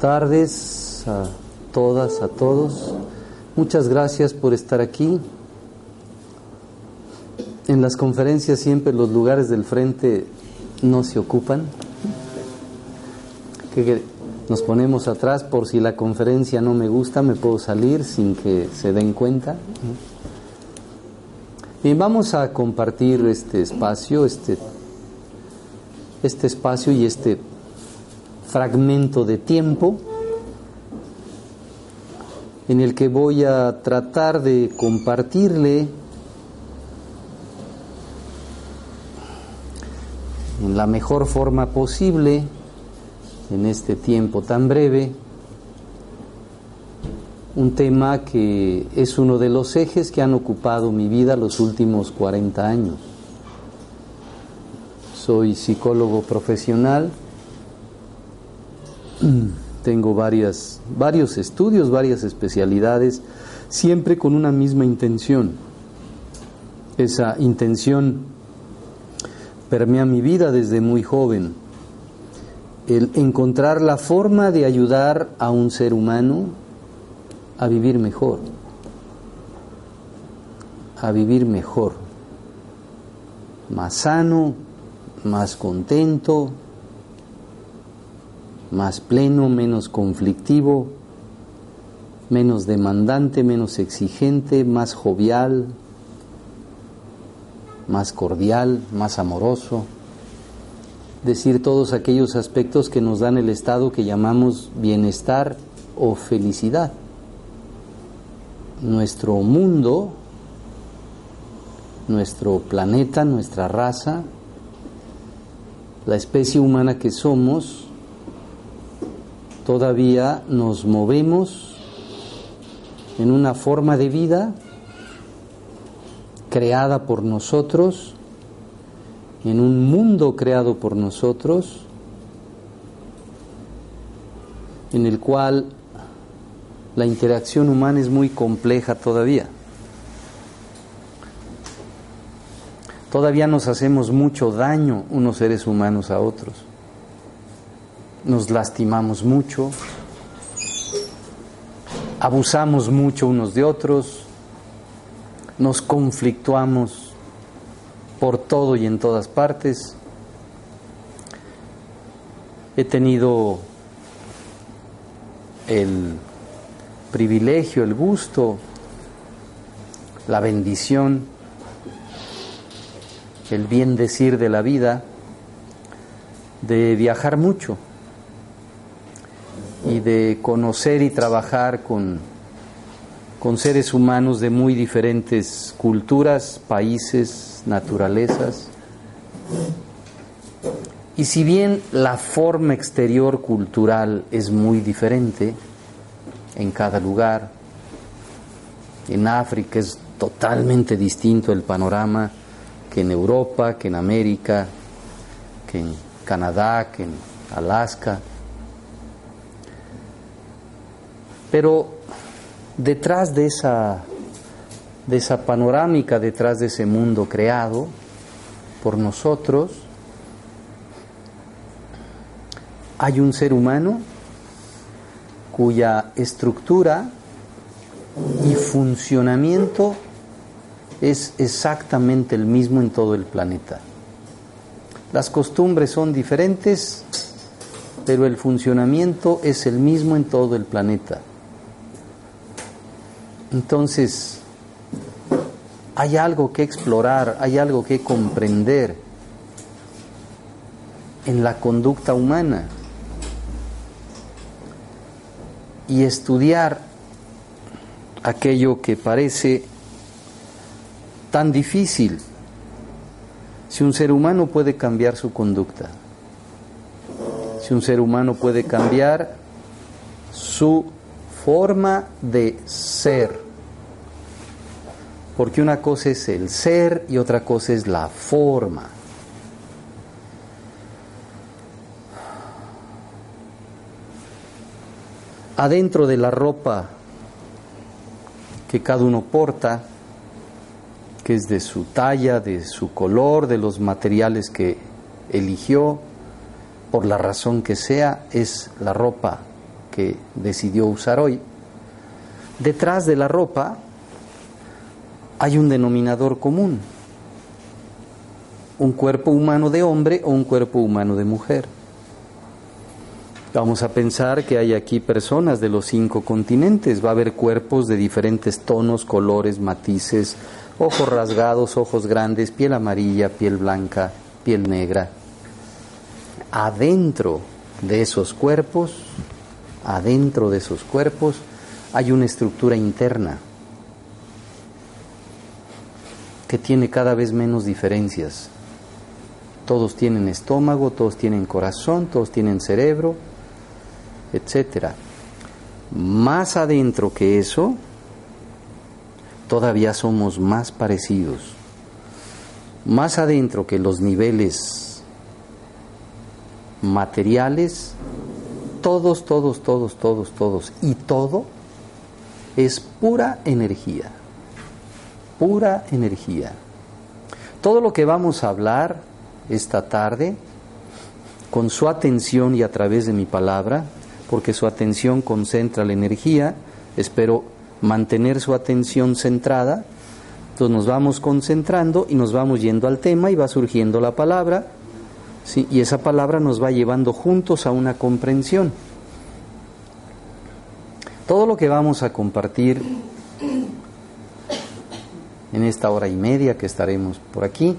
tardes a todas, a todos. Muchas gracias por estar aquí. En las conferencias siempre los lugares del frente no se ocupan. Nos ponemos atrás por si la conferencia no me gusta, me puedo salir sin que se den cuenta. Bien, vamos a compartir este espacio, este, este espacio y este fragmento de tiempo en el que voy a tratar de compartirle en la mejor forma posible en este tiempo tan breve un tema que es uno de los ejes que han ocupado mi vida los últimos 40 años. Soy psicólogo profesional, tengo varias, varios estudios, varias especialidades, siempre con una misma intención. Esa intención permea mi vida desde muy joven. El encontrar la forma de ayudar a un ser humano a vivir mejor. A vivir mejor. Más sano, más contento, más pleno, menos conflictivo, menos demandante, menos exigente, más jovial, más cordial, más amoroso. Decir todos aquellos aspectos que nos dan el estado que llamamos bienestar o felicidad. Nuestro mundo, nuestro planeta, nuestra raza, la especie humana que somos, todavía nos movemos en una forma de vida creada por nosotros, en un mundo creado por nosotros, en el cual la interacción humana es muy compleja todavía. Todavía nos hacemos mucho daño unos seres humanos a otros nos lastimamos mucho, abusamos mucho unos de otros, nos conflictuamos por todo y en todas partes. He tenido el privilegio, el gusto, la bendición, el bien decir de la vida, de viajar mucho y de conocer y trabajar con, con seres humanos de muy diferentes culturas, países, naturalezas. Y si bien la forma exterior cultural es muy diferente en cada lugar, en África es totalmente distinto el panorama que en Europa, que en América, que en Canadá, que en Alaska. Pero detrás de esa, de esa panorámica, detrás de ese mundo creado por nosotros, hay un ser humano cuya estructura y funcionamiento es exactamente el mismo en todo el planeta. Las costumbres son diferentes, pero el funcionamiento es el mismo en todo el planeta. Entonces, hay algo que explorar, hay algo que comprender en la conducta humana. Y estudiar aquello que parece tan difícil. Si un ser humano puede cambiar su conducta, si un ser humano puede cambiar su forma de ser, porque una cosa es el ser y otra cosa es la forma. Adentro de la ropa que cada uno porta, que es de su talla, de su color, de los materiales que eligió, por la razón que sea, es la ropa que decidió usar hoy. Detrás de la ropa hay un denominador común, un cuerpo humano de hombre o un cuerpo humano de mujer. Vamos a pensar que hay aquí personas de los cinco continentes, va a haber cuerpos de diferentes tonos, colores, matices, ojos rasgados, ojos grandes, piel amarilla, piel blanca, piel negra. Adentro de esos cuerpos, adentro de esos cuerpos, hay una estructura interna que tiene cada vez menos diferencias. Todos tienen estómago, todos tienen corazón, todos tienen cerebro, etc. Más adentro que eso, todavía somos más parecidos. Más adentro que los niveles materiales, todos, todos, todos, todos, todos, y todo es pura energía, pura energía. Todo lo que vamos a hablar esta tarde, con su atención y a través de mi palabra, porque su atención concentra la energía, espero mantener su atención centrada. Entonces nos vamos concentrando y nos vamos yendo al tema y va surgiendo la palabra, ¿sí? y esa palabra nos va llevando juntos a una comprensión. Todo lo que vamos a compartir en esta hora y media que estaremos por aquí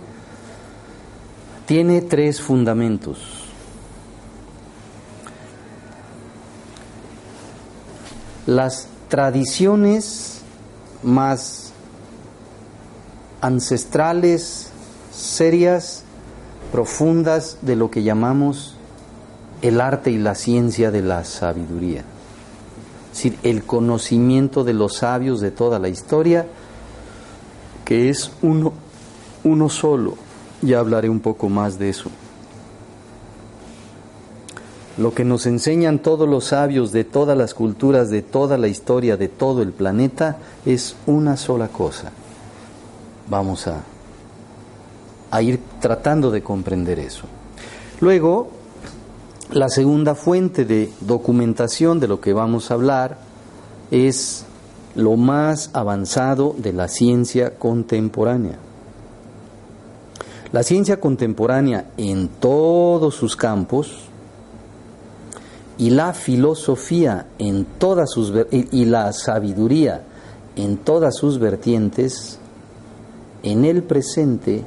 tiene tres fundamentos. Las tradiciones más ancestrales, serias, profundas de lo que llamamos el arte y la ciencia de la sabiduría. Es decir, el conocimiento de los sabios de toda la historia, que es uno, uno solo. Ya hablaré un poco más de eso. Lo que nos enseñan todos los sabios de todas las culturas, de toda la historia, de todo el planeta, es una sola cosa. Vamos a, a ir tratando de comprender eso. Luego, la segunda fuente de documentación de lo que vamos a hablar es lo más avanzado de la ciencia contemporánea. La ciencia contemporánea en todos sus campos, y la filosofía en todas sus y la sabiduría en todas sus vertientes en el presente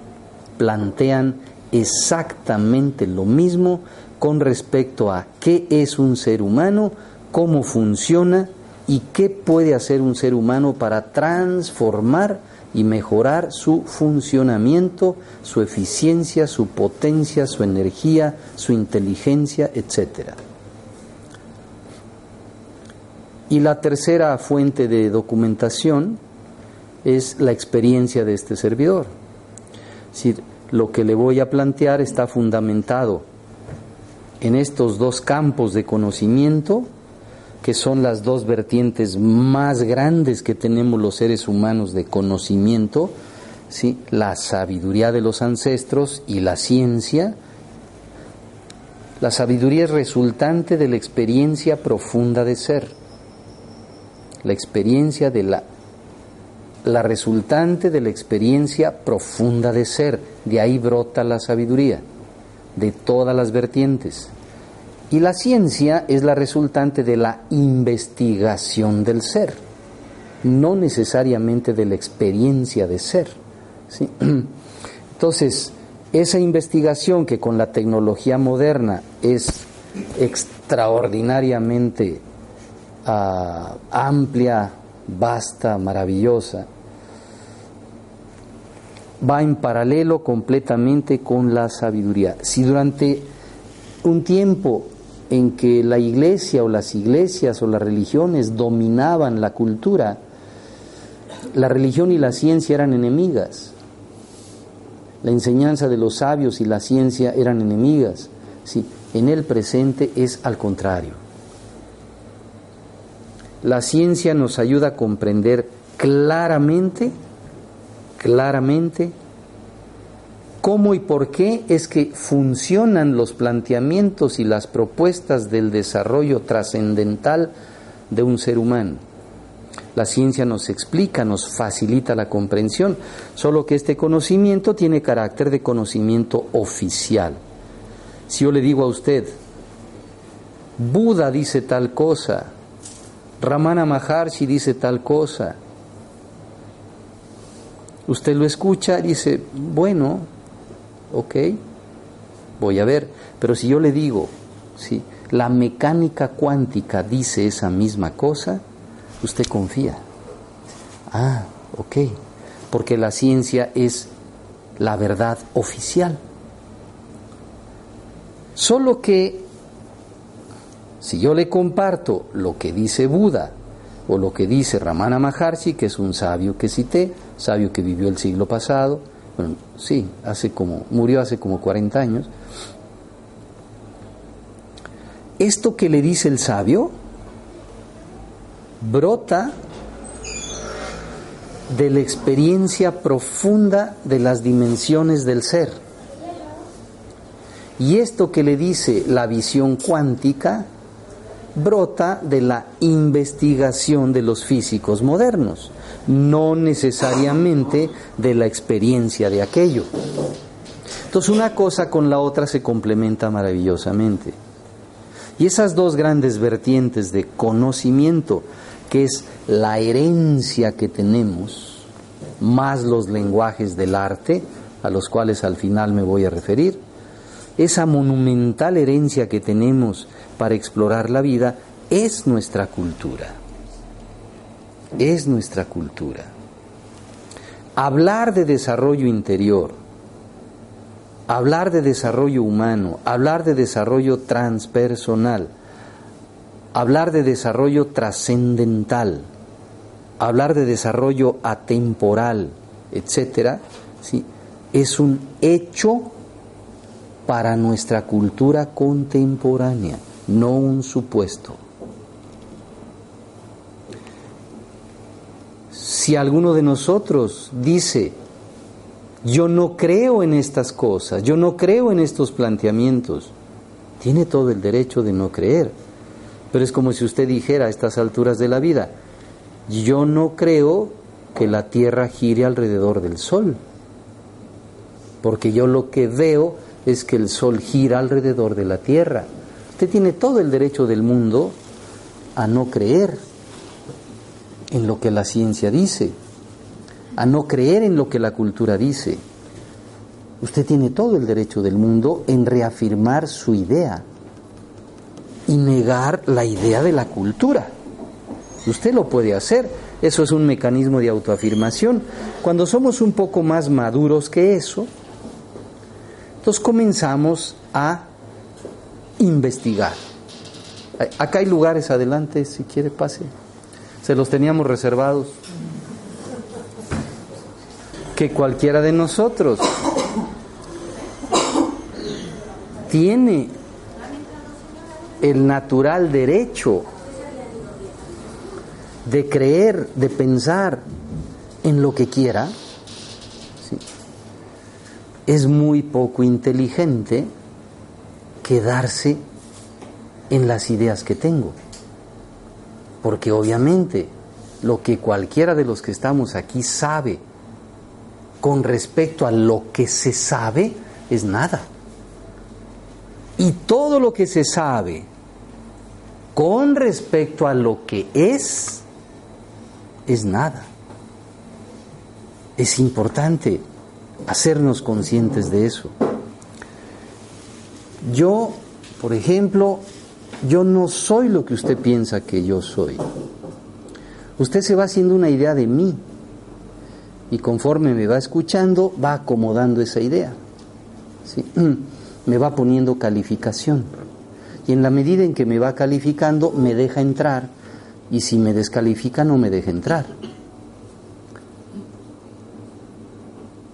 plantean exactamente lo mismo con respecto a qué es un ser humano, cómo funciona y qué puede hacer un ser humano para transformar y mejorar su funcionamiento, su eficiencia, su potencia, su energía, su inteligencia, etcétera. Y la tercera fuente de documentación es la experiencia de este servidor. Es decir, lo que le voy a plantear está fundamentado en estos dos campos de conocimiento, que son las dos vertientes más grandes que tenemos los seres humanos de conocimiento, ¿sí? la sabiduría de los ancestros y la ciencia. La sabiduría es resultante de la experiencia profunda de ser la experiencia de la la resultante de la experiencia profunda de ser, de ahí brota la sabiduría, de todas las vertientes. Y la ciencia es la resultante de la investigación del ser, no necesariamente de la experiencia de ser. Entonces, esa investigación que con la tecnología moderna es extraordinariamente ah, amplia, vasta, maravillosa, va en paralelo completamente con la sabiduría. Si durante un tiempo en que la iglesia o las iglesias o las religiones dominaban la cultura, la religión y la ciencia eran enemigas. La enseñanza de los sabios y la ciencia eran enemigas. Sí, en el presente es al contrario. La ciencia nos ayuda a comprender claramente claramente cómo y por qué es que funcionan los planteamientos y las propuestas del desarrollo trascendental de un ser humano. La ciencia nos explica, nos facilita la comprensión, solo que este conocimiento tiene carácter de conocimiento oficial. Si yo le digo a usted, Buda dice tal cosa, Ramana Maharshi dice tal cosa, Usted lo escucha y dice, bueno, ok, voy a ver. Pero si yo le digo, si la mecánica cuántica dice esa misma cosa, usted confía. Ah, ok, porque la ciencia es la verdad oficial. Solo que si yo le comparto lo que dice Buda o lo que dice Ramana Maharshi, que es un sabio que cité, sabio que vivió el siglo pasado, bueno, sí, hace como, murió hace como 40 años. Esto que le dice el sabio brota de la experiencia profunda de las dimensiones del ser. Y esto que le dice la visión cuántica brota de la investigación de los físicos modernos, no necesariamente de la experiencia de aquello. Entonces una cosa con la otra se complementa maravillosamente. Y esas dos grandes vertientes de conocimiento, que es la herencia que tenemos, más los lenguajes del arte, a los cuales al final me voy a referir, esa monumental herencia que tenemos para explorar la vida es nuestra cultura. Es nuestra cultura. Hablar de desarrollo interior, hablar de desarrollo humano, hablar de desarrollo transpersonal, hablar de desarrollo trascendental, hablar de desarrollo atemporal, etcétera, ¿sí? es un hecho para nuestra cultura contemporánea, no un supuesto. Si alguno de nosotros dice, yo no creo en estas cosas, yo no creo en estos planteamientos, tiene todo el derecho de no creer. Pero es como si usted dijera a estas alturas de la vida, yo no creo que la Tierra gire alrededor del Sol, porque yo lo que veo es que el Sol gira alrededor de la Tierra. Usted tiene todo el derecho del mundo a no creer en lo que la ciencia dice, a no creer en lo que la cultura dice. Usted tiene todo el derecho del mundo en reafirmar su idea y negar la idea de la cultura. Usted lo puede hacer. Eso es un mecanismo de autoafirmación. Cuando somos un poco más maduros que eso, entonces comenzamos a investigar. Acá hay lugares adelante, si quiere pase. Se los teníamos reservados. Que cualquiera de nosotros tiene el natural derecho de creer, de pensar en lo que quiera es muy poco inteligente quedarse en las ideas que tengo. Porque obviamente lo que cualquiera de los que estamos aquí sabe con respecto a lo que se sabe es nada. Y todo lo que se sabe con respecto a lo que es, es nada. Es importante hacernos conscientes de eso. Yo, por ejemplo, yo no soy lo que usted piensa que yo soy. Usted se va haciendo una idea de mí y conforme me va escuchando va acomodando esa idea. Me va poniendo calificación. Y en la medida en que me va calificando, me deja entrar y si me descalifica no me deja entrar.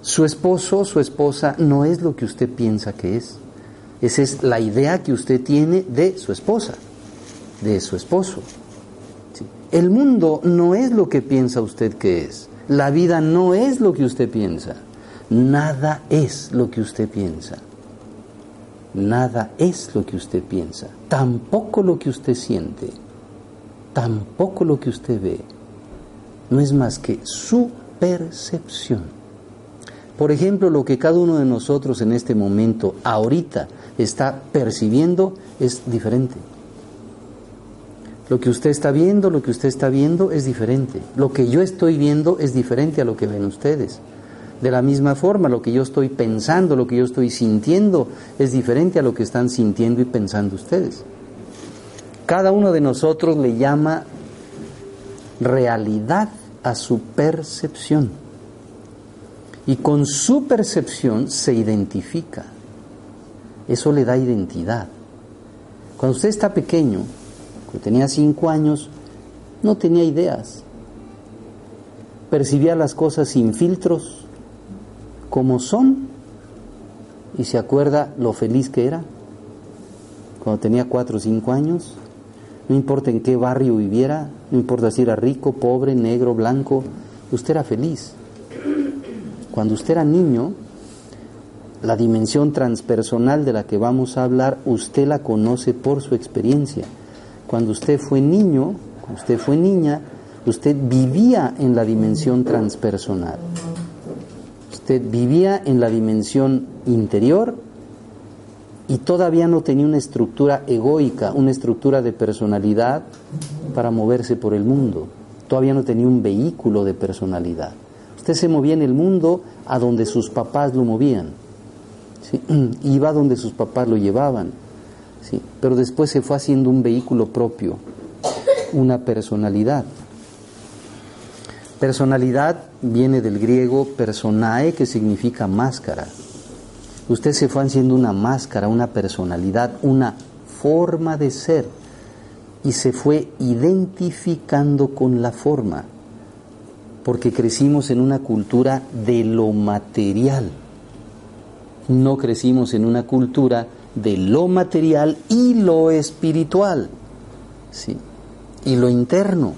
Su esposo, su esposa, no es lo que usted piensa que es. Esa es la idea que usted tiene de su esposa, de su esposo. El mundo no es lo que piensa usted que es. La vida no es lo que usted piensa. Nada es lo que usted piensa. Nada es lo que usted piensa. Tampoco lo que usted siente. Tampoco lo que usted ve. No es más que su percepción. Por ejemplo, lo que cada uno de nosotros en este momento, ahorita, está percibiendo es diferente. Lo que usted está viendo, lo que usted está viendo es diferente. Lo que yo estoy viendo es diferente a lo que ven ustedes. De la misma forma, lo que yo estoy pensando, lo que yo estoy sintiendo, es diferente a lo que están sintiendo y pensando ustedes. Cada uno de nosotros le llama realidad a su percepción y con su percepción se identifica. Eso le da identidad. Cuando usted está pequeño, cuando tenía cinco años, no tenía ideas. Percibía las cosas sin filtros, como son, y se acuerda lo feliz que era. Cuando tenía cuatro o cinco años, no importa en qué barrio viviera, no importa si era rico, pobre, negro, blanco, usted era feliz. Cuando usted era niño, la dimensión transpersonal de la que vamos a hablar, usted la conoce por su experiencia. Cuando usted fue niño, cuando usted fue niña, usted vivía en la dimensión transpersonal. Usted vivía en la dimensión interior y todavía no tenía una estructura egoica, una estructura de personalidad para moverse por el mundo. Todavía no tenía un vehículo de personalidad. Usted se movía en el mundo a donde sus papás lo movían. Iba donde sus papás lo llevaban. ¿sí? Pero después se fue haciendo un vehículo propio, una personalidad. Personalidad viene del griego personae, que significa máscara. Usted se fue haciendo una máscara, una personalidad, una forma de ser y se fue identificando con la forma porque crecimos en una cultura de lo material. No crecimos en una cultura de lo material y lo espiritual. ¿sí? Y lo interno.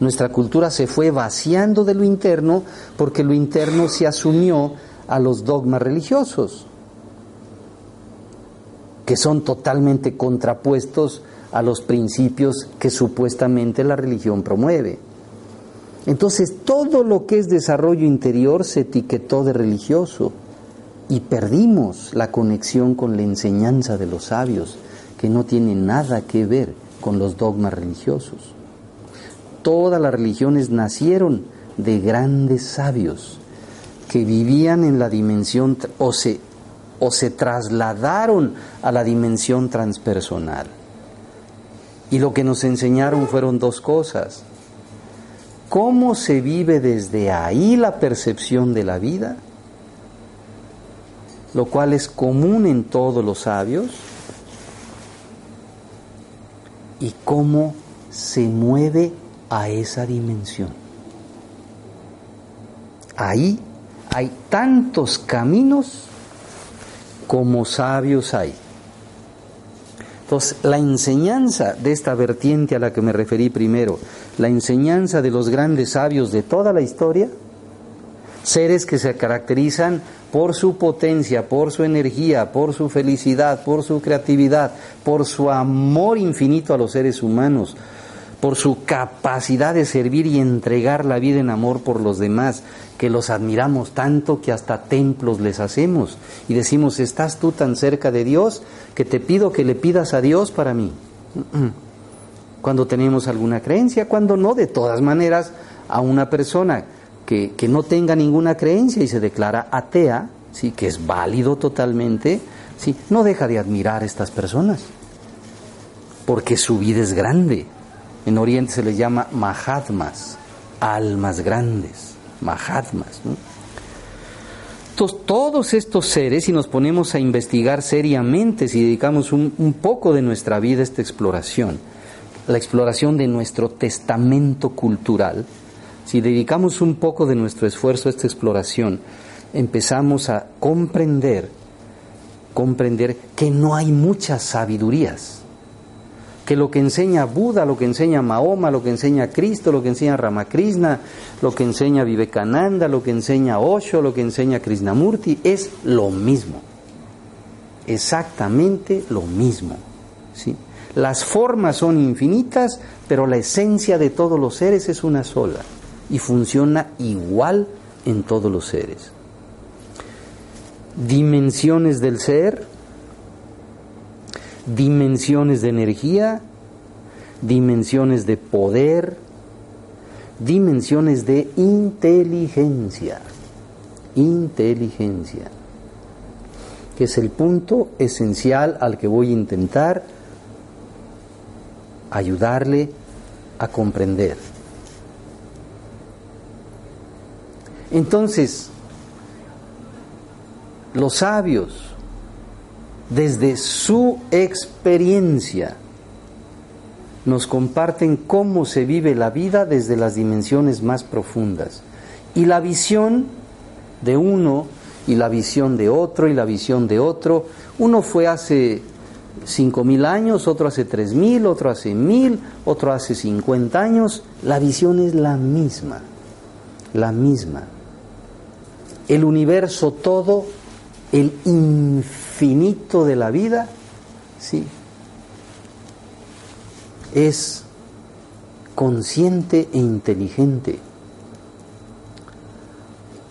Nuestra cultura se fue vaciando de lo interno porque lo interno se asumió a los dogmas religiosos, que son totalmente contrapuestos a los principios que supuestamente la religión promueve. Entonces todo lo que es desarrollo interior se etiquetó de religioso y perdimos la conexión con la enseñanza de los sabios, que no tiene nada que ver con los dogmas religiosos. Todas las religiones nacieron de grandes sabios que vivían en la dimensión o se, o se trasladaron a la dimensión transpersonal. Y lo que nos enseñaron fueron dos cosas cómo se vive desde ahí la percepción de la vida, lo cual es común en todos los sabios, y cómo se mueve a esa dimensión. Ahí hay tantos caminos como sabios hay. Entonces, la enseñanza de esta vertiente a la que me referí primero, la enseñanza de los grandes sabios de toda la historia, seres que se caracterizan por su potencia, por su energía, por su felicidad, por su creatividad, por su amor infinito a los seres humanos, por su capacidad de servir y entregar la vida en amor por los demás, que los admiramos tanto que hasta templos les hacemos y decimos, ¿estás tú tan cerca de Dios que te pido que le pidas a Dios para mí? Cuando tenemos alguna creencia, cuando no, de todas maneras, a una persona que, no tenga ninguna creencia y se declara atea, sí, que es válido totalmente, sí, no deja de admirar a estas personas, porque su vida es grande. En Oriente se les llama Mahatmas, almas grandes, Mahatmas. Entonces, todos estos seres, si nos ponemos a investigar seriamente, si dedicamos un, un poco de nuestra vida a esta exploración, la exploración de nuestro testamento cultural, si dedicamos un poco de nuestro esfuerzo a esta exploración, empezamos a comprender, comprender que no hay muchas sabidurías, que lo que enseña Buda, lo que enseña Mahoma, lo que enseña Cristo, lo que enseña Ramakrishna, lo que enseña Vivekananda, lo que enseña Osho, lo que enseña Krishnamurti, es lo mismo, exactamente lo mismo. ¿sí? Las formas son infinitas, pero la esencia de todos los seres es una sola y funciona igual en todos los seres. Dimensiones del ser, dimensiones de energía, dimensiones de poder, dimensiones de inteligencia. Inteligencia, que es el punto esencial al que voy a intentar ayudarle a comprender. Entonces, los sabios, desde su experiencia, nos comparten cómo se vive la vida desde las dimensiones más profundas. Y la visión de uno y la visión de otro y la visión de otro. Uno fue hace cinco mil años, otro hace tres mil, otro hace mil, otro hace cincuenta años. La visión es la misma, la misma el universo todo, el infinito de la vida, sí, es consciente e inteligente.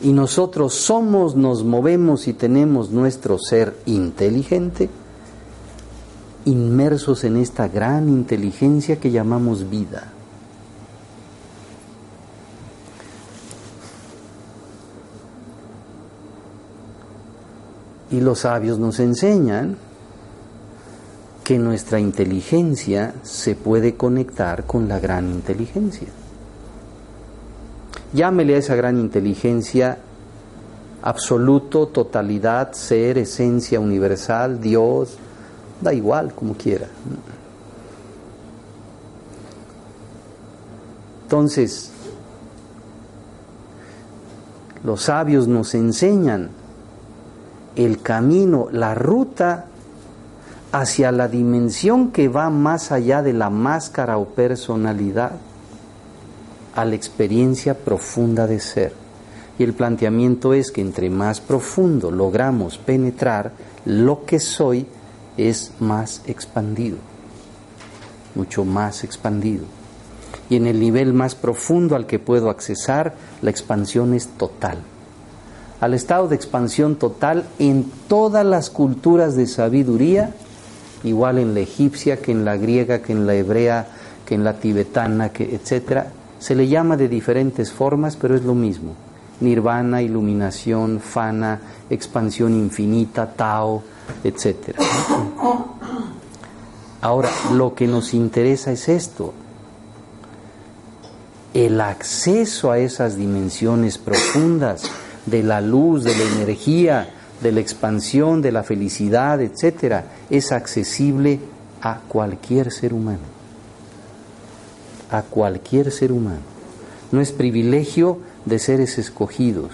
Y nosotros somos, nos movemos y tenemos nuestro ser inteligente, inmersos en esta gran inteligencia que llamamos vida. Y los sabios nos enseñan que nuestra inteligencia se puede conectar con la gran inteligencia. Llámele a esa gran inteligencia absoluto, totalidad, ser, esencia universal, Dios, da igual como quiera. Entonces, los sabios nos enseñan el camino, la ruta hacia la dimensión que va más allá de la máscara o personalidad, a la experiencia profunda de ser. Y el planteamiento es que entre más profundo logramos penetrar, lo que soy es más expandido, mucho más expandido. Y en el nivel más profundo al que puedo accesar, la expansión es total al estado de expansión total en todas las culturas de sabiduría, igual en la egipcia que en la griega, que en la hebrea, que en la tibetana, que etcétera. Se le llama de diferentes formas, pero es lo mismo. Nirvana, iluminación, fana, expansión infinita, Tao, etcétera. Ahora, lo que nos interesa es esto, el acceso a esas dimensiones profundas de la luz, de la energía, de la expansión, de la felicidad, etcétera, es accesible a cualquier ser humano. A cualquier ser humano. No es privilegio de seres escogidos,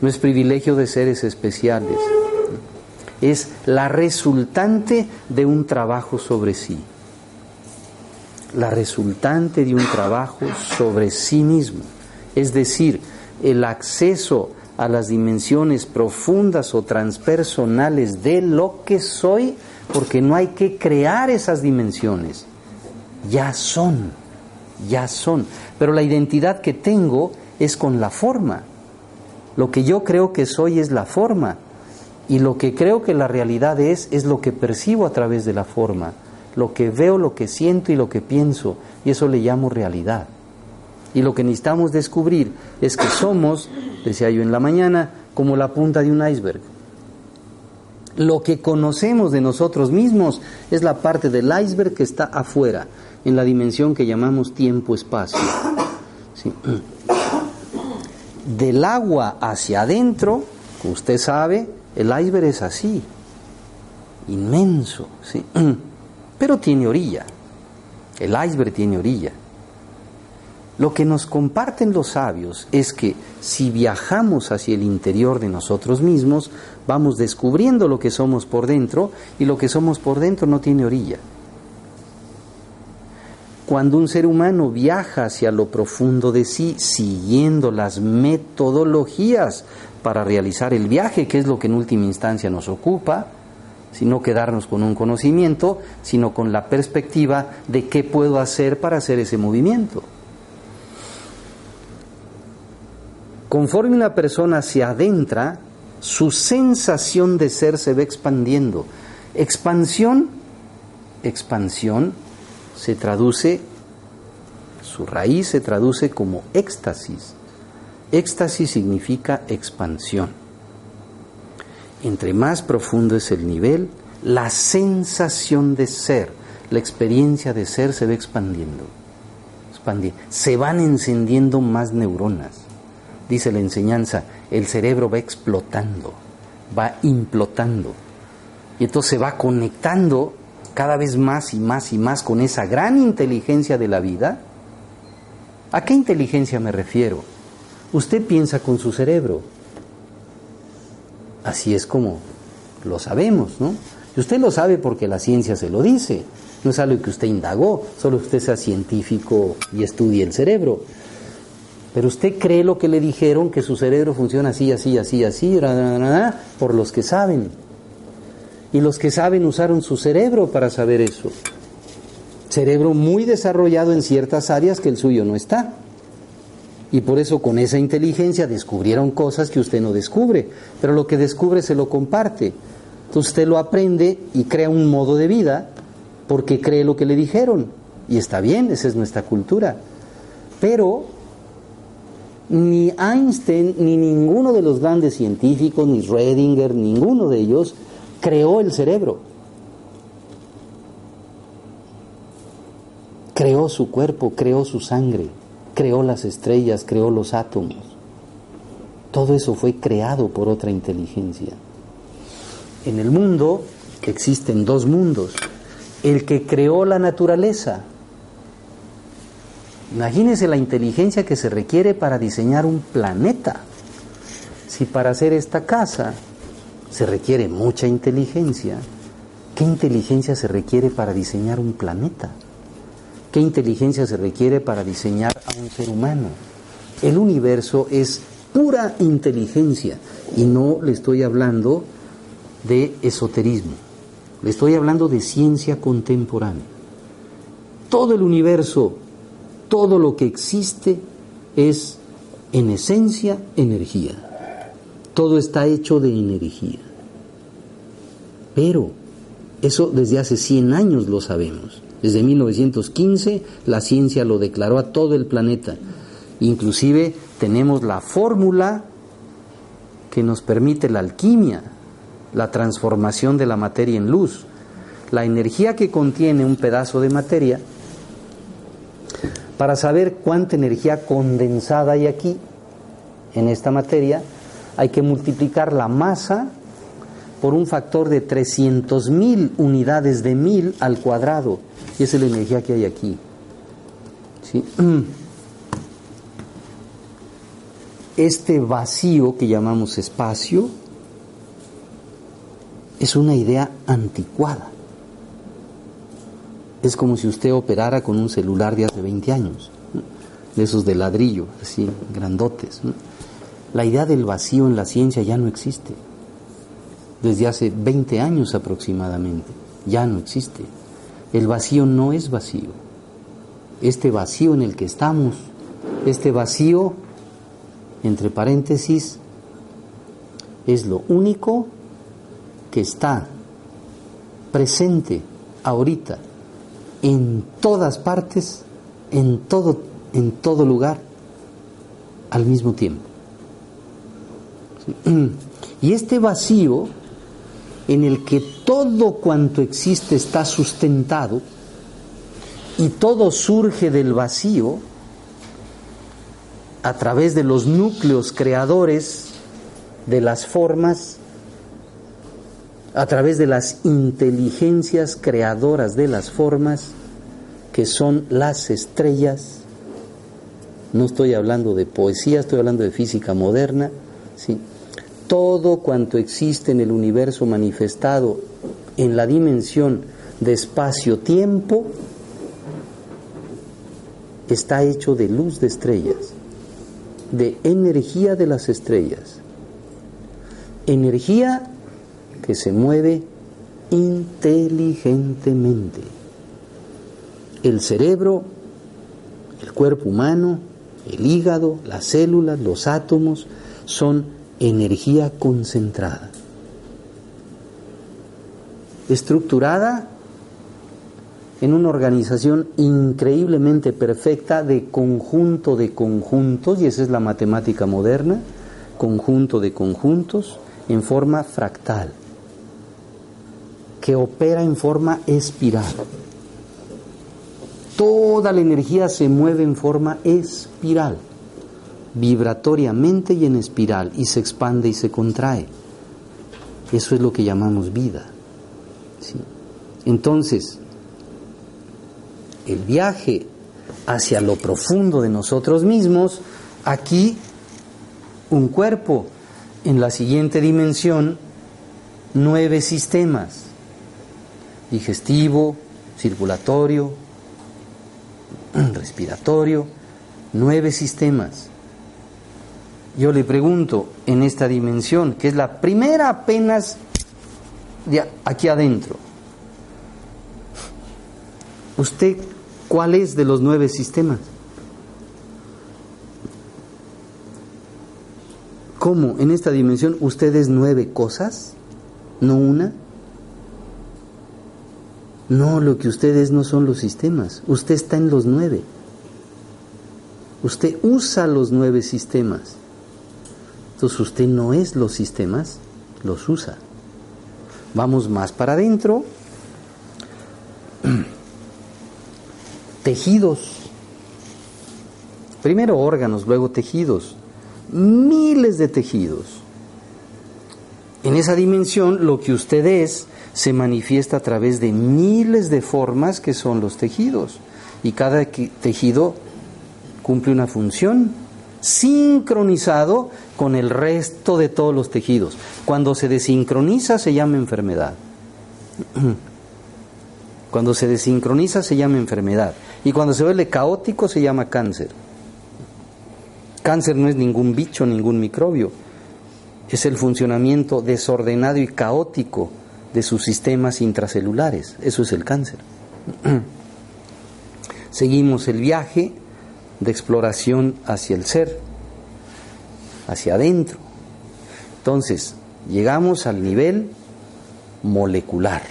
no es privilegio de seres especiales, es la resultante de un trabajo sobre sí, la resultante de un trabajo sobre sí mismo. Es decir, el acceso a las dimensiones profundas o transpersonales de lo que soy, porque no hay que crear esas dimensiones, ya son, ya son. Pero la identidad que tengo es con la forma. Lo que yo creo que soy es la forma. Y lo que creo que la realidad es, es lo que percibo a través de la forma. Lo que veo, lo que siento y lo que pienso. Y eso le llamo realidad. Y lo que necesitamos descubrir es que somos, decía yo en la mañana, como la punta de un iceberg. Lo que conocemos de nosotros mismos es la parte del iceberg que está afuera, en la dimensión que llamamos tiempo-espacio. Del agua hacia adentro, como usted sabe, el iceberg es así, inmenso, ¿sí? pero tiene orilla. El iceberg tiene orilla. Lo que nos comparten los sabios es que si viajamos hacia el interior de nosotros mismos, vamos descubriendo lo que somos por dentro y lo que somos por dentro no tiene orilla. Cuando un ser humano viaja hacia lo profundo de sí, siguiendo las metodologías para realizar el viaje, que es lo que en última instancia nos ocupa, sino quedarnos con un conocimiento, sino con la perspectiva de qué puedo hacer para hacer ese movimiento. Conforme una persona se adentra, su sensación de ser se va expandiendo. Expansión, expansión se traduce, su raíz se traduce como éxtasis. Éxtasis significa expansión. Entre más profundo es el nivel, la sensación de ser, la experiencia de ser se va expandiendo. expandiendo. Se van encendiendo más neuronas dice la enseñanza, el cerebro va explotando, va implotando. Y entonces se va conectando cada vez más y más y más con esa gran inteligencia de la vida. ¿A qué inteligencia me refiero? Usted piensa con su cerebro. Así es como lo sabemos, ¿no? Y usted lo sabe porque la ciencia se lo dice. No es algo que usted indagó, solo usted sea científico y estudie el cerebro. Pero usted cree lo que le dijeron, que su cerebro funciona así, así, así, así, por los que saben. Y los que saben usaron su cerebro para saber eso. Cerebro muy desarrollado en ciertas áreas que el suyo no está. Y por eso con esa inteligencia descubrieron cosas que usted no descubre. Pero lo que descubre se lo comparte. Entonces usted lo aprende y crea un modo de vida porque cree lo que le dijeron. Y está bien, esa es nuestra cultura. Pero ni Einstein, ni ninguno de los grandes científicos, ni Redinger, ninguno de ellos creó el cerebro. Creó su cuerpo, creó su sangre, creó las estrellas, creó los átomos. Todo eso fue creado por otra inteligencia. En el mundo existen dos mundos. El que creó la naturaleza, Imagínense la inteligencia que se requiere para diseñar un planeta. Si para hacer esta casa se requiere mucha inteligencia, ¿qué inteligencia se requiere para diseñar un planeta? ¿Qué inteligencia se requiere para diseñar a un ser humano? El universo es pura inteligencia y no le estoy hablando de esoterismo, le estoy hablando de ciencia contemporánea. Todo el universo todo lo que existe es en esencia energía. Todo está hecho de energía. Pero eso desde hace 100 años lo sabemos. Desde 1915 la ciencia lo declaró a todo el planeta. Inclusive tenemos la fórmula que nos permite la alquimia, la transformación de la materia en luz. La energía que contiene un pedazo de materia para saber cuánta energía condensada hay aquí, en esta materia, hay que multiplicar la masa por un factor de 300.000 unidades de mil al cuadrado. Y esa es la energía que hay aquí. Este vacío que llamamos espacio es una idea anticuada. Es como si usted operara con un celular de hace 20 años, de esos de ladrillo, así, grandotes. La idea del vacío en la ciencia ya no existe. Desde hace 20 años aproximadamente, ya no existe. El vacío no es vacío. este vacío en el que estamos, este vacío, entre paréntesis, es lo único que está presente ahorita en todas partes, en todo, en todo lugar, al mismo tiempo. Y este vacío en el que todo cuanto existe está sustentado y todo surge del vacío a través de los núcleos creadores de las formas, a través de las inteligencias creadoras de las formas, que son las estrellas. No estoy hablando de poesía, estoy hablando de física moderna. ¿sí? Todo cuanto existe en el universo manifestado en la dimensión de espacio-tiempo está hecho de luz de estrellas, de energía de las estrellas. Energía que se mueve inteligentemente. El cerebro, el cuerpo humano, el hígado, las células, los átomos son energía concentrada, estructurada en una organización increíblemente perfecta de conjunto de conjuntos, y esa es la matemática moderna, conjunto de conjuntos en forma fractal, que opera en forma espiral. Toda la energía se mueve en forma espiral, vibratoriamente y en espiral, y se expande y se contrae. Eso es lo que llamamos vida. Entonces, el viaje hacia lo profundo de nosotros mismos, aquí un cuerpo, en la siguiente dimensión, nueve sistemas, digestivo, circulatorio, respiratorio, nueve sistemas. Yo le pregunto, en esta dimensión, que es la primera apenas de aquí adentro, ¿usted cuál es de los nueve sistemas? ¿Cómo en esta dimensión usted es nueve cosas? ¿No una? No, lo que ustedes no son los sistemas. Usted está en los nueve. Usted usa los nueve sistemas. Entonces usted no es los sistemas, los usa. Vamos más para adentro. Tejidos. Primero órganos, luego tejidos. Miles de tejidos. En esa dimensión lo que usted es se manifiesta a través de miles de formas que son los tejidos. Y cada tejido cumple una función sincronizado con el resto de todos los tejidos. Cuando se desincroniza se llama enfermedad. Cuando se desincroniza se llama enfermedad. Y cuando se vuelve caótico se llama cáncer. Cáncer no es ningún bicho, ningún microbio. Es el funcionamiento desordenado y caótico de sus sistemas intracelulares. Eso es el cáncer. Seguimos el viaje de exploración hacia el ser, hacia adentro. Entonces, llegamos al nivel molecular.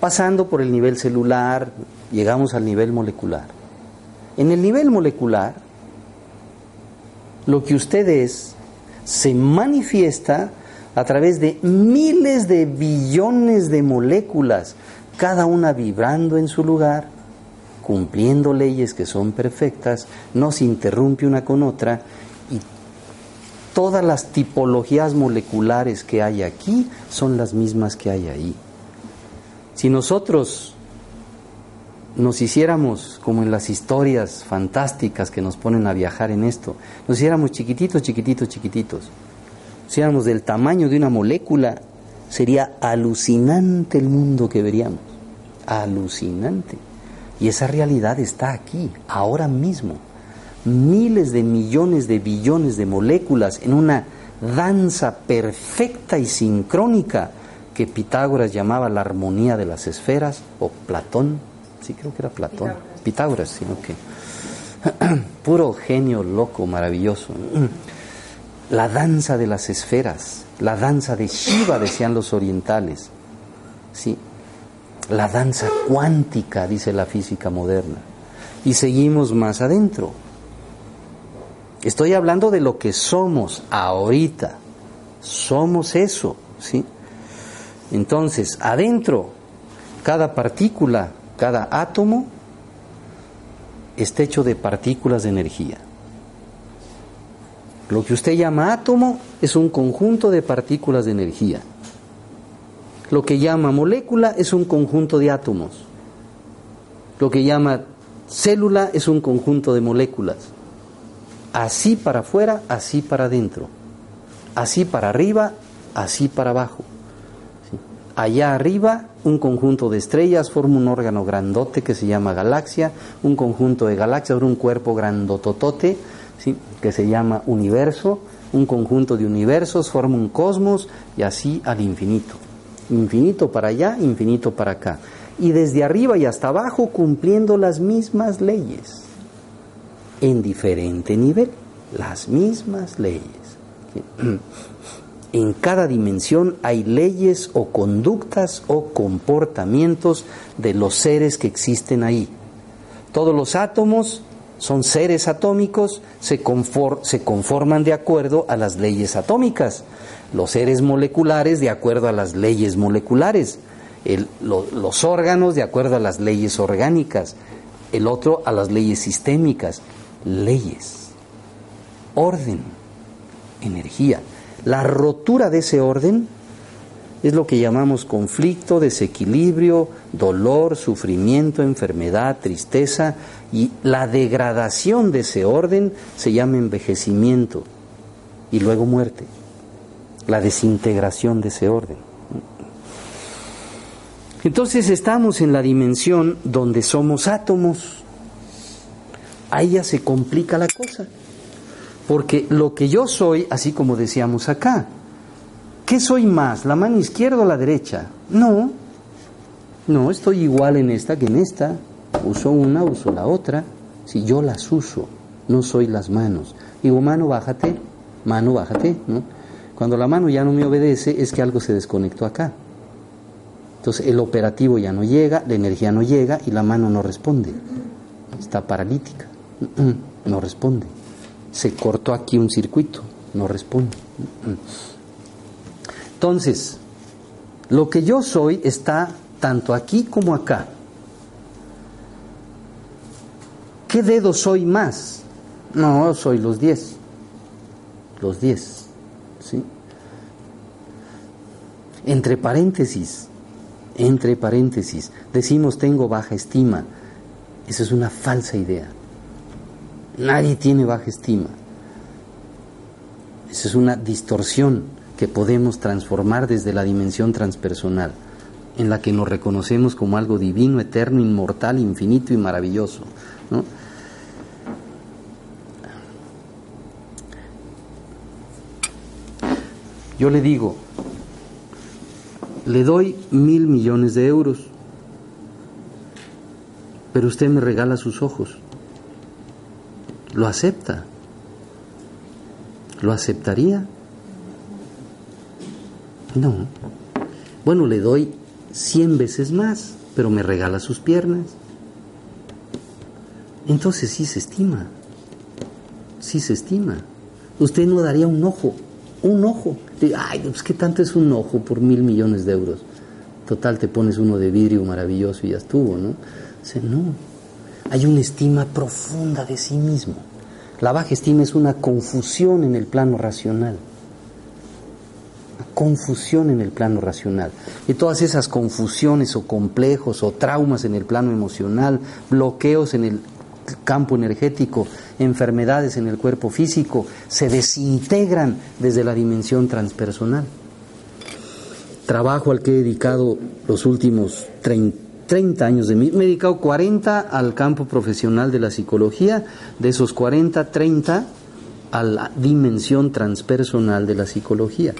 Pasando por el nivel celular, llegamos al nivel molecular. En el nivel molecular, lo que usted es se manifiesta a través de miles de billones de moléculas, cada una vibrando en su lugar, cumpliendo leyes que son perfectas, no se interrumpe una con otra y todas las tipologías moleculares que hay aquí son las mismas que hay ahí. Si nosotros nos hiciéramos como en las historias fantásticas que nos ponen a viajar en esto, nos hiciéramos chiquititos, chiquititos, chiquititos, si éramos del tamaño de una molécula, sería alucinante el mundo que veríamos. Alucinante. Y esa realidad está aquí, ahora mismo. Miles de millones de billones de moléculas en una danza perfecta y sincrónica que Pitágoras llamaba la armonía de las esferas, o Platón, sí creo que era Platón, Pitágoras, sino que puro genio loco, maravilloso. La danza de las esferas, la danza de Shiva, decían los orientales. Sí, la danza cuántica, dice la física moderna. Y seguimos más adentro. Estoy hablando de lo que somos ahorita. Somos eso, ¿sí? Entonces, adentro, cada partícula, cada átomo está hecho de partículas de energía. Lo que usted llama átomo es un conjunto de partículas de energía. Lo que llama molécula es un conjunto de átomos. Lo que llama célula es un conjunto de moléculas. Así para afuera, así para adentro. Así para arriba, así para abajo. Allá arriba, un conjunto de estrellas forma un órgano grandote que se llama galaxia, un conjunto de galaxias un cuerpo grandototote ¿sí? que se llama universo, un conjunto de universos forma un cosmos y así al infinito. Infinito para allá, infinito para acá. Y desde arriba y hasta abajo cumpliendo las mismas leyes, en diferente nivel, las mismas leyes. En cada dimensión hay leyes o conductas o comportamientos de los seres que existen ahí. Todos los átomos son seres atómicos, se, conforman de acuerdo a las leyes atómicas. Los seres moleculares de acuerdo a las leyes moleculares, los órganos de acuerdo a las leyes orgánicas, el otro a las leyes sistémicas, leyes, orden, energía. La rotura de ese orden es lo que llamamos conflicto, desequilibrio, dolor, sufrimiento, enfermedad, tristeza y la degradación de ese orden se llama envejecimiento y luego muerte la desintegración de ese orden. Entonces estamos en la dimensión donde somos átomos. Ahí ya se complica la cosa. Porque lo que yo soy, así como decíamos acá, ¿qué soy más? ¿La mano izquierda o la derecha? No, no, estoy igual en esta que en esta. Uso una, uso la otra. Si yo las uso, no soy las manos. Digo, mano, bájate, mano, bájate. Cuando la mano ya no me obedece es que algo se desconectó acá. Entonces el operativo ya no llega, la energía no llega y la mano no responde. Está paralítica, no responde. Se cortó aquí un circuito, no responde. Entonces, lo que yo soy está tanto aquí como acá. ¿Qué dedo soy más? No, soy los diez. Los diez. ¿sí? Entre paréntesis, entre paréntesis, decimos tengo baja estima. Esa es una falsa idea. Nadie tiene baja estima. Esa es una distorsión que podemos transformar desde la dimensión transpersonal, en la que nos reconocemos como algo divino, eterno, inmortal, infinito y maravilloso. Yo le digo, le doy mil millones de euros, pero usted me regala sus ojos. ¿Lo acepta? ¿Lo aceptaría? No. Bueno, le doy cien veces más, pero me regala sus piernas. Entonces sí se estima. Sí se estima. Usted no daría un ojo un ojo. Ay, pues qué tanto es un ojo por mil millones de euros. Total, te pones uno de vidrio maravilloso y ya estuvo, ¿no? O no. Hay una estima profunda de sí mismo. La baja estima es una confusión en el plano racional. Una confusión en el plano racional. Y todas esas confusiones o complejos o traumas en el plano emocional, bloqueos en el campo energético, enfermedades en el cuerpo físico, se desintegran desde la dimensión transpersonal. Trabajo al que he dedicado los últimos 30, años de mí. Me he dedicado 40 al campo profesional de la psicología, de esos 40, 30 a la dimensión transpersonal de la psicología.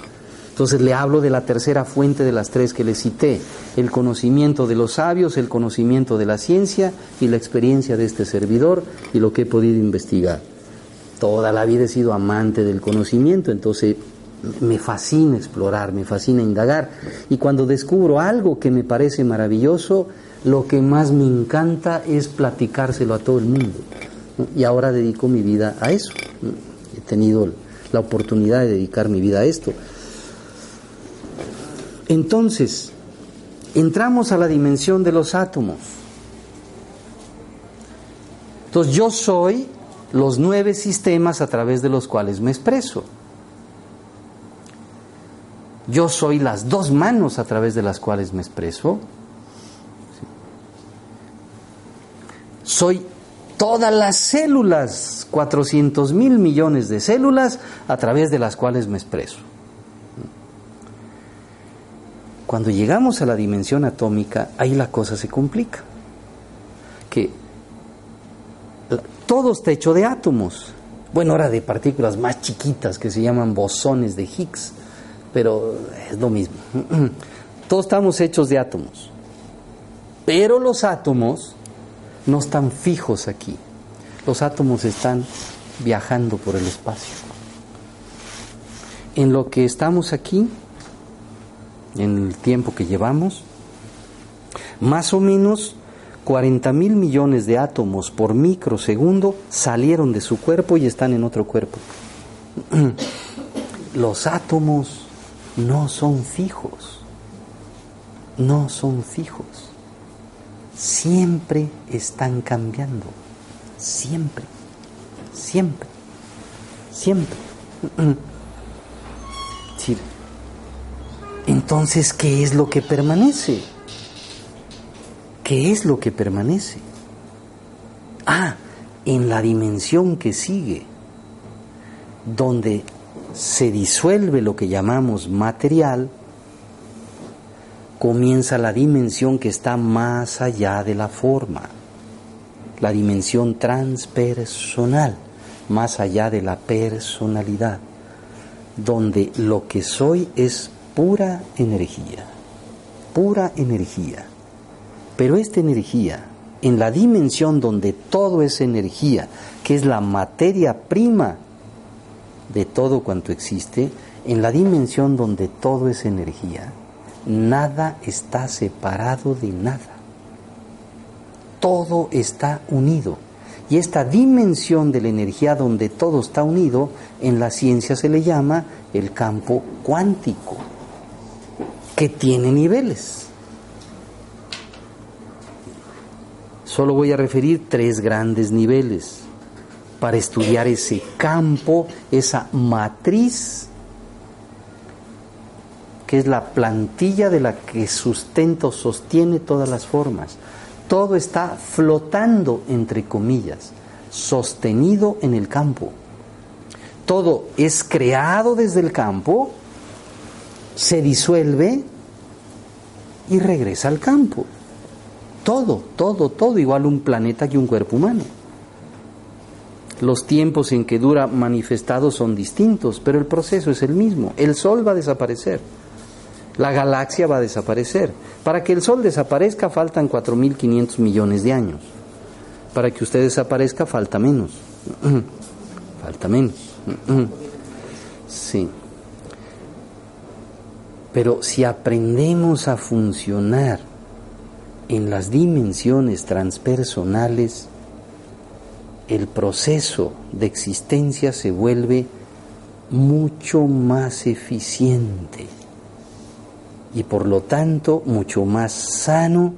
Entonces le hablo de la tercera fuente de las tres que le cité, el conocimiento de los sabios, el conocimiento de la ciencia y la experiencia de este servidor y lo que he podido investigar. Toda la vida he sido amante del conocimiento, entonces me fascina explorar, me fascina indagar y cuando descubro algo que me parece maravilloso, lo que más me encanta es platicárselo a todo el mundo. Y ahora dedico mi vida a eso. He tenido la oportunidad de dedicar mi vida a esto. Entonces, entramos a la dimensión de los átomos. Entonces, yo soy los nueve sistemas a través de los cuales me expreso. Yo soy las dos manos a través de las cuales me expreso. Soy todas las células, 400 mil millones de células a través de las cuales me expreso. Cuando llegamos a la dimensión atómica, ahí la cosa se complica. Que todo está hecho de átomos. Bueno, ahora de partículas más chiquitas que se llaman bosones de Higgs, pero es lo mismo. Todos estamos hechos de átomos. Pero los átomos no están fijos aquí. Los átomos están viajando por el espacio. En lo que estamos aquí, en el tiempo que llevamos, más o menos 40 mil millones de átomos por microsegundo salieron de su cuerpo y están en otro cuerpo. Los átomos no son fijos, no son fijos, siempre están cambiando, siempre, siempre, siempre. Entonces, ¿qué es lo que permanece? ¿Qué es lo que permanece? Ah, en la dimensión que sigue, donde se disuelve lo que llamamos material, comienza la dimensión que está más allá de la forma, la dimensión transpersonal, más allá de la personalidad, donde lo que soy es pura energía, pura energía. Pero esta energía, en la dimensión donde todo es energía, que es la materia prima de todo cuanto existe, en la dimensión donde todo es energía, nada está separado de nada. Todo está unido. Y esta dimensión de la energía donde todo está unido, en la ciencia se le llama el campo cuántico que tiene niveles. Solo voy a referir tres grandes niveles para estudiar ese campo, esa matriz, que es la plantilla de la que sustenta o sostiene todas las formas. Todo está flotando, entre comillas, sostenido en el campo. Todo es creado desde el campo se disuelve y regresa al campo. Todo, todo, todo igual un planeta que un cuerpo humano. Los tiempos en que dura manifestado son distintos, pero el proceso es el mismo. El Sol va a desaparecer, la galaxia va a desaparecer. Para que el Sol desaparezca faltan 4.500 millones de años. Para que usted desaparezca falta menos. falta menos. sí. Pero si aprendemos a funcionar en las dimensiones transpersonales, el proceso de existencia se vuelve mucho más eficiente y por lo tanto mucho más sano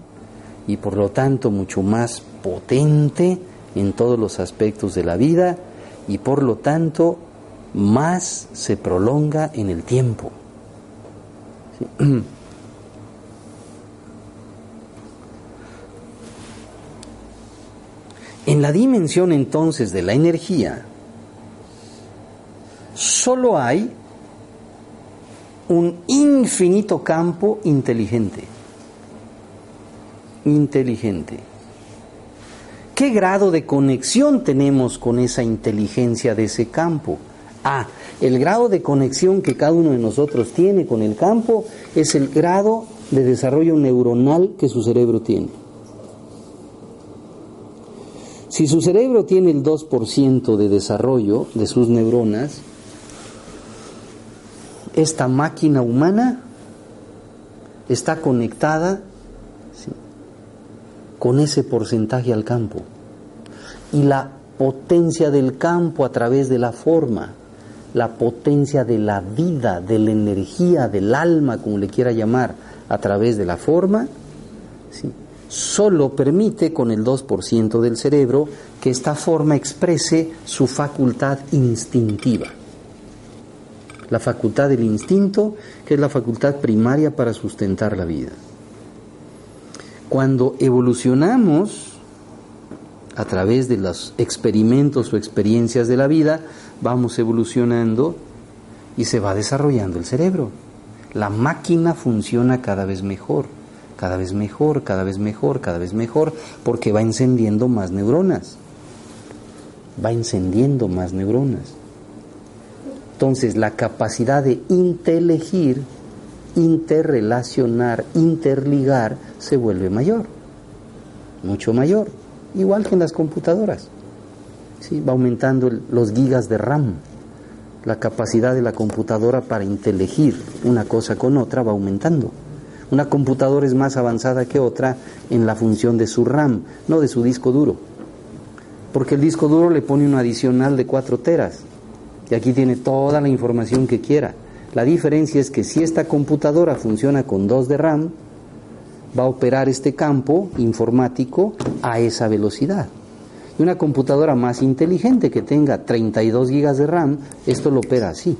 y por lo tanto mucho más potente en todos los aspectos de la vida y por lo tanto más se prolonga en el tiempo. En la dimensión entonces de la energía, solo hay un infinito campo inteligente. Inteligente. ¿Qué grado de conexión tenemos con esa inteligencia de ese campo? Ah, el grado de conexión que cada uno de nosotros tiene con el campo es el grado de desarrollo neuronal que su cerebro tiene. Si su cerebro tiene el 2% de desarrollo de sus neuronas, esta máquina humana está conectada con ese porcentaje al campo. Y la potencia del campo a través de la forma, la potencia de la vida, de la energía, del alma, como le quiera llamar, a través de la forma, solo permite con el 2% del cerebro que esta forma exprese su facultad instintiva. La facultad del instinto, que es la facultad primaria para sustentar la vida. Cuando evolucionamos a través de los experimentos o experiencias de la vida, vamos evolucionando y se va desarrollando el cerebro. La máquina funciona cada vez mejor, cada vez mejor, cada vez mejor, cada vez mejor, porque va encendiendo más neuronas. Va encendiendo más neuronas. Entonces, la capacidad de inteligir, interrelacionar, interligar, se vuelve mayor, mucho mayor, igual que en las computadoras. ¿Sí? Va aumentando los gigas de RAM. La capacidad de la computadora para inteligir una cosa con otra va aumentando. Una computadora es más avanzada que otra en la función de su RAM, no de su disco duro. Porque el disco duro le pone un adicional de 4 teras y aquí tiene toda la información que quiera. La diferencia es que si esta computadora funciona con 2 de RAM, va a operar este campo informático a esa velocidad. Y una computadora más inteligente que tenga 32 gigas de RAM, esto lo opera así.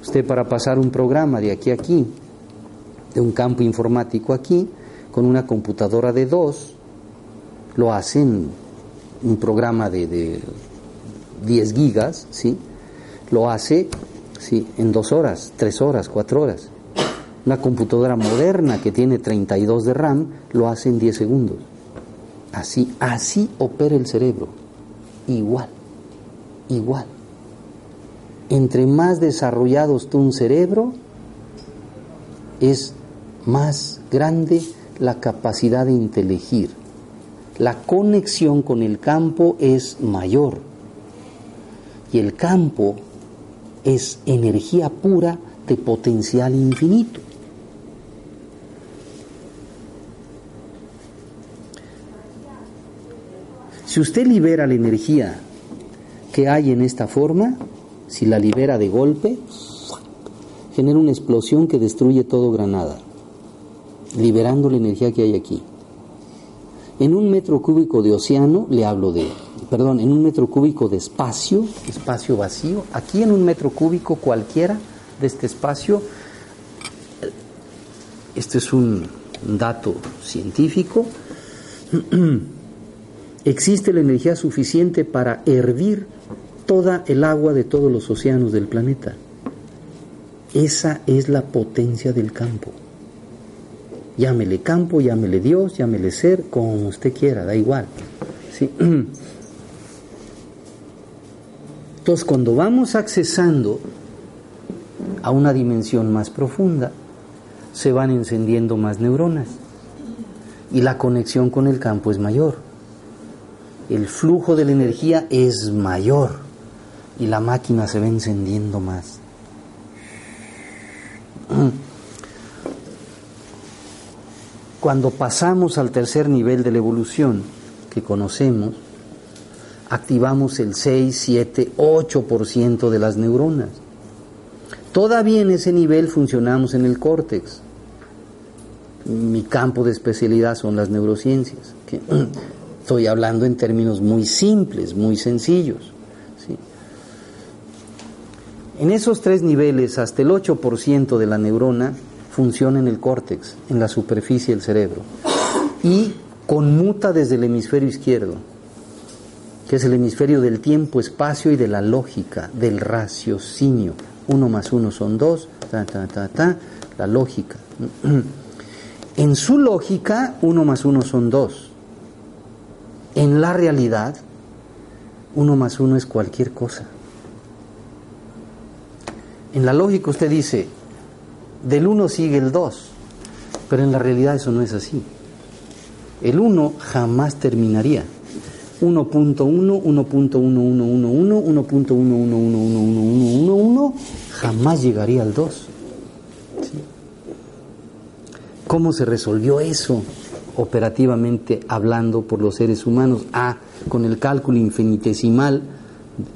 Usted para pasar un programa de aquí a aquí, de un campo informático aquí, con una computadora de 2, lo hacen un programa de, de 10 gigas, ¿sí? Lo hace ¿sí? en dos horas, tres horas, cuatro horas. Una computadora moderna que tiene 32 de RAM lo hace en 10 segundos. Así, así opera el cerebro. Igual, igual. Entre más desarrollado esté un cerebro, es más grande la capacidad de inteligir. La conexión con el campo es mayor. Y el campo es energía pura de potencial infinito. Si usted libera la energía que hay en esta forma, si la libera de golpe, genera una explosión que destruye todo Granada, liberando la energía que hay aquí. En un metro cúbico de océano, le hablo de, perdón, en un metro cúbico de espacio, espacio vacío, aquí en un metro cúbico cualquiera de este espacio, este es un dato científico, existe la energía suficiente para hervir toda el agua de todos los océanos del planeta. Esa es la potencia del campo. Llámele campo, llámele Dios, llámele ser, como usted quiera, da igual. ¿sí? Entonces, cuando vamos accesando a una dimensión más profunda, se van encendiendo más neuronas y la conexión con el campo es mayor el flujo de la energía es mayor y la máquina se va encendiendo más. Cuando pasamos al tercer nivel de la evolución que conocemos, activamos el 6, 7, 8% de las neuronas. Todavía en ese nivel funcionamos en el córtex. Mi campo de especialidad son las neurociencias. Estoy hablando en términos muy simples, muy sencillos. En esos tres niveles, hasta el 8% de la neurona funciona en el córtex, en la superficie del cerebro, y conmuta desde el hemisferio izquierdo, que es el hemisferio del tiempo, espacio y de la lógica, del raciocinio. Uno más uno son dos, ta, ta, ta, ta, la lógica. En su lógica, uno más uno son dos. En la realidad, uno más uno es cualquier cosa. En la lógica usted dice, del 1 sigue el 2, pero en la realidad eso no es así. El 1 jamás terminaría. 1.1, 1.1111, 1.11111111, jamás llegaría al 2. ¿Cómo se resolvió eso operativamente hablando por los seres humanos? Ah, con el cálculo infinitesimal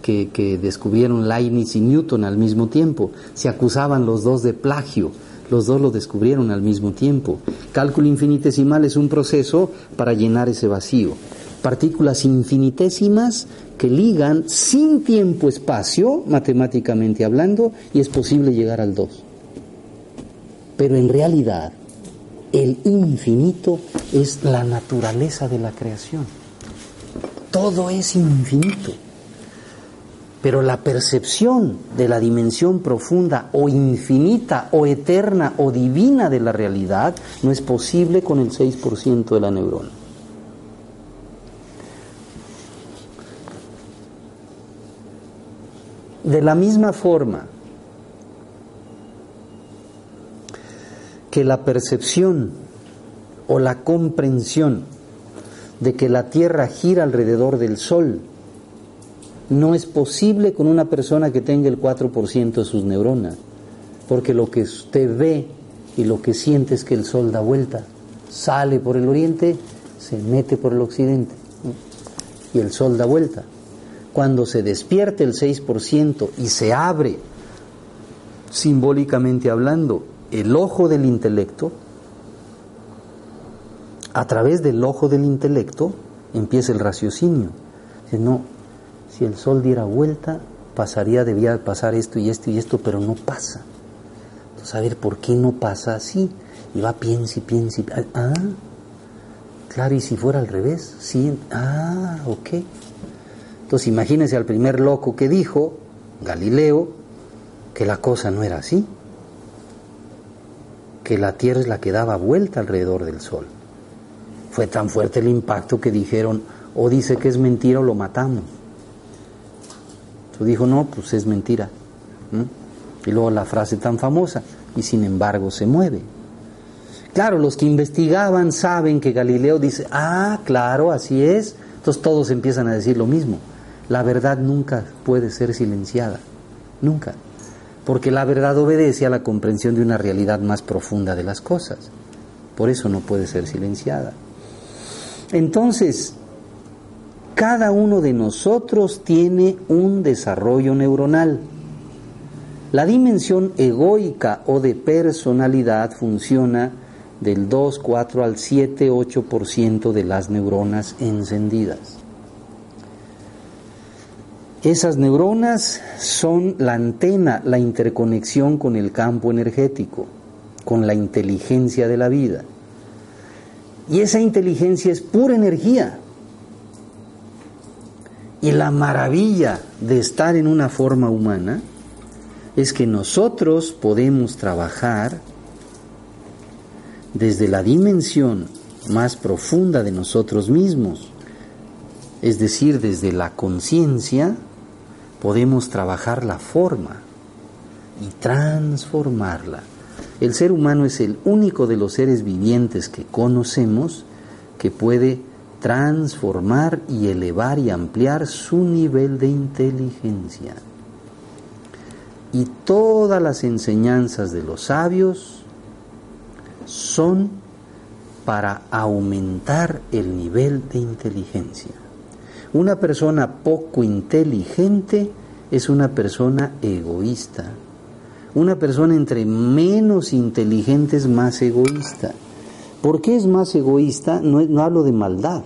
que, descubrieron Leibniz y Newton al mismo tiempo. Se acusaban los dos de plagio los dos lo descubrieron al mismo tiempo. Cálculo infinitesimal es un proceso para llenar ese vacío partículas infinitésimas que ligan sin tiempo-espacio, matemáticamente hablando, y es posible llegar al 2. Pero en realidad, el infinito es la naturaleza de la creación. Todo es infinito. Pero la percepción de la dimensión profunda o infinita o eterna o divina de la realidad no es posible con el 6% de la neurona. De la misma forma que la percepción o la comprensión de que la Tierra gira alrededor del Sol no es posible con una persona que tenga el 4% de sus neuronas, porque lo que usted ve y lo que siente es que el Sol da vuelta, sale por el oriente, se mete por el occidente y el Sol da vuelta cuando se despierte el 6% y se abre, simbólicamente hablando, el ojo del intelecto, a través del ojo del intelecto empieza el raciocinio. no, si el sol diera vuelta, pasaría, debía pasar esto y esto y esto, pero no pasa. Entonces, a ver, ¿por qué no pasa así? Y va, piensa y piensa y... Ah, claro, y si fuera al revés, sí, ah, ok. Entonces imagínense al primer loco que dijo, Galileo, que la cosa no era así, que la Tierra es la que daba vuelta alrededor del Sol. Fue tan fuerte el impacto que dijeron, o dice que es mentira o lo matamos. Dijo, no, pues es mentira. Y luego la frase tan famosa, y sin embargo se mueve. Claro, los que investigaban saben que Galileo dice, ah, claro, así es. Entonces todos empiezan a decir lo mismo. La verdad nunca puede ser silenciada, nunca, porque la verdad obedece a la comprensión de una realidad más profunda de las cosas. Por eso no puede ser silenciada. Entonces, cada uno de nosotros tiene un desarrollo neuronal. La dimensión egoica o de personalidad funciona del 2, 4 al 7, 8% de las neuronas encendidas. Esas neuronas son la antena, la interconexión con el campo energético, con la inteligencia de la vida. Y esa inteligencia es pura energía. Y la maravilla de estar en una forma humana es que nosotros podemos trabajar desde la dimensión más profunda de nosotros mismos, es decir, desde la conciencia, podemos trabajar la forma y transformarla. El ser humano es el único de los seres vivientes que conocemos que puede transformar y elevar y ampliar su nivel de inteligencia. Y todas las enseñanzas de los sabios son para aumentar el nivel de inteligencia. Una persona poco inteligente es una persona egoísta. Una persona entre menos inteligente es más egoísta. ¿Por qué es más egoísta? No, hablo de maldad,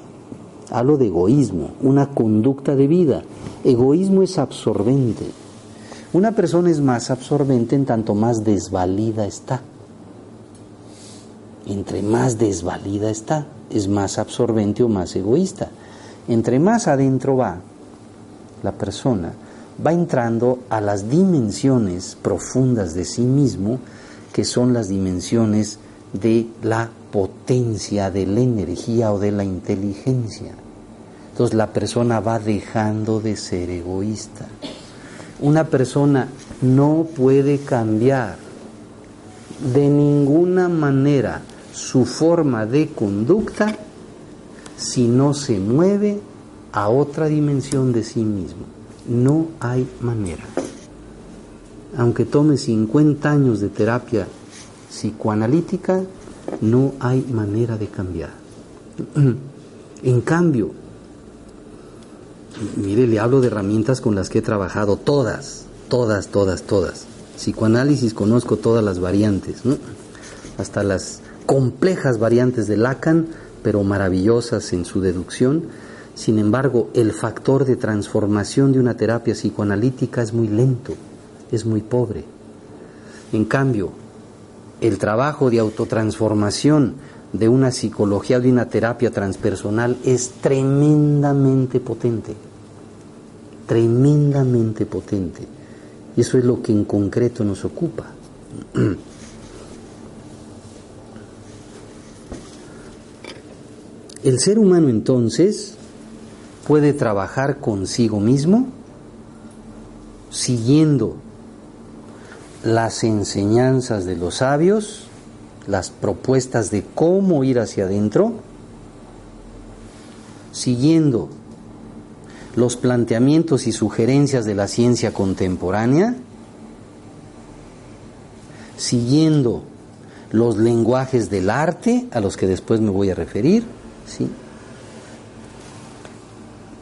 hablo de egoísmo, una conducta de vida. Egoísmo es absorbente. Una persona es más absorbente en tanto más desvalida está. Entre más desvalida está, es más absorbente o más egoísta. Entre más adentro va la persona, va entrando a las dimensiones profundas de sí mismo, que son las dimensiones de la potencia, de la energía o de la inteligencia. Entonces la persona va dejando de ser egoísta. Una persona no puede cambiar de ninguna manera su forma de conducta si no se mueve a otra dimensión de sí mismo. No hay manera. Aunque tome 50 años de terapia psicoanalítica, no hay manera de cambiar. En cambio, mire, le hablo de herramientas con las que he trabajado, todas, todas, todas, todas. Psicoanálisis conozco todas las variantes, hasta las complejas variantes de Lacan, pero maravillosas en su deducción. Sin embargo, el factor de transformación de una terapia psicoanalítica es muy lento, es muy pobre. En cambio, el trabajo de autotransformación de una psicología o de una terapia transpersonal es tremendamente potente, tremendamente potente. Y eso es lo que en concreto nos ocupa. El ser humano entonces puede trabajar consigo mismo siguiendo las enseñanzas de los sabios, las propuestas de cómo ir hacia adentro, siguiendo los planteamientos y sugerencias de la ciencia contemporánea, siguiendo los lenguajes del arte, a los que después me voy a referir, ¿sí?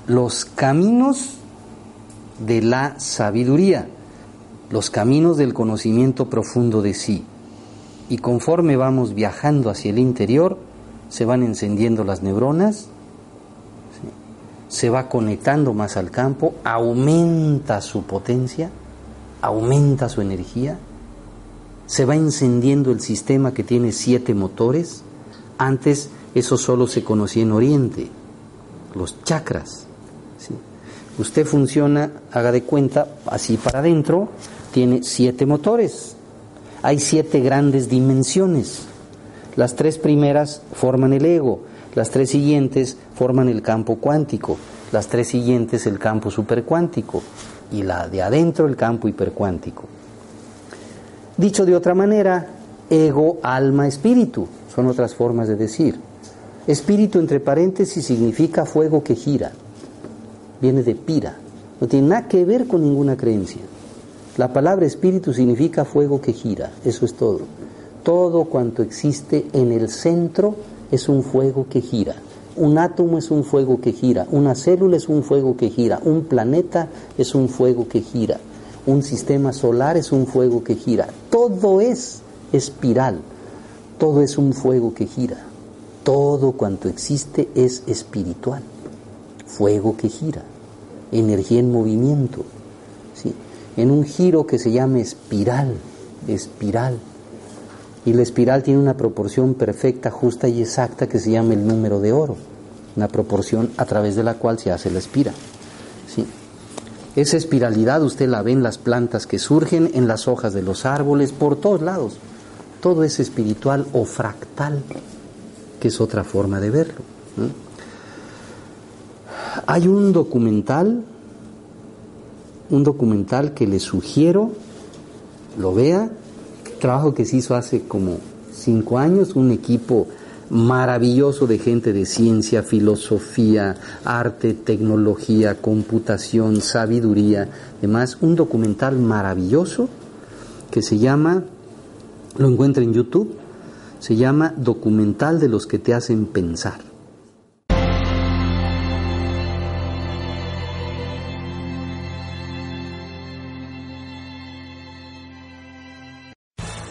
los caminos de la sabiduría los caminos del conocimiento profundo de sí. Y conforme vamos viajando hacia el interior, se van encendiendo las neuronas, se va conectando más al campo, aumenta su potencia, aumenta su energía, se va encendiendo el sistema que tiene siete motores. Antes eso solo se conocía en Oriente, los chakras. Usted funciona, haga de cuenta, así para adentro, tiene siete motores. Hay siete grandes dimensiones. Las tres primeras forman el ego, las tres siguientes forman el campo cuántico, las tres siguientes el campo supercuántico y la de adentro el campo hipercuántico. Dicho de otra manera, ego, alma, espíritu, son otras formas de decir. Espíritu entre paréntesis significa fuego que gira, viene de pira, no tiene nada que ver con ninguna creencia. La palabra espíritu significa fuego que gira, eso es todo. Todo cuanto existe en el centro es un fuego que gira. Un átomo es un fuego que gira, una célula es un fuego que gira, un planeta es un fuego que gira, un sistema solar es un fuego que gira. Todo es espiral, todo es un fuego que gira. Todo cuanto existe es espiritual, fuego que gira, energía en movimiento. En un giro que se llama espiral, espiral. Y la espiral tiene una proporción perfecta, justa y exacta que se llama el número de oro, una proporción a través de la cual se hace la espira. ¿sí? Esa espiralidad usted la ve en las plantas que surgen, en las hojas de los árboles, por todos lados. Todo es espiritual o fractal, que es otra forma de verlo. Hay un documental un documental que le sugiero lo vea, trabajo que se hizo hace como cinco años, un equipo maravilloso de gente de ciencia, filosofía, arte, tecnología, computación, sabiduría, demás, un documental maravilloso que se llama, lo encuentra en YouTube, se llama Documental de los que te hacen pensar.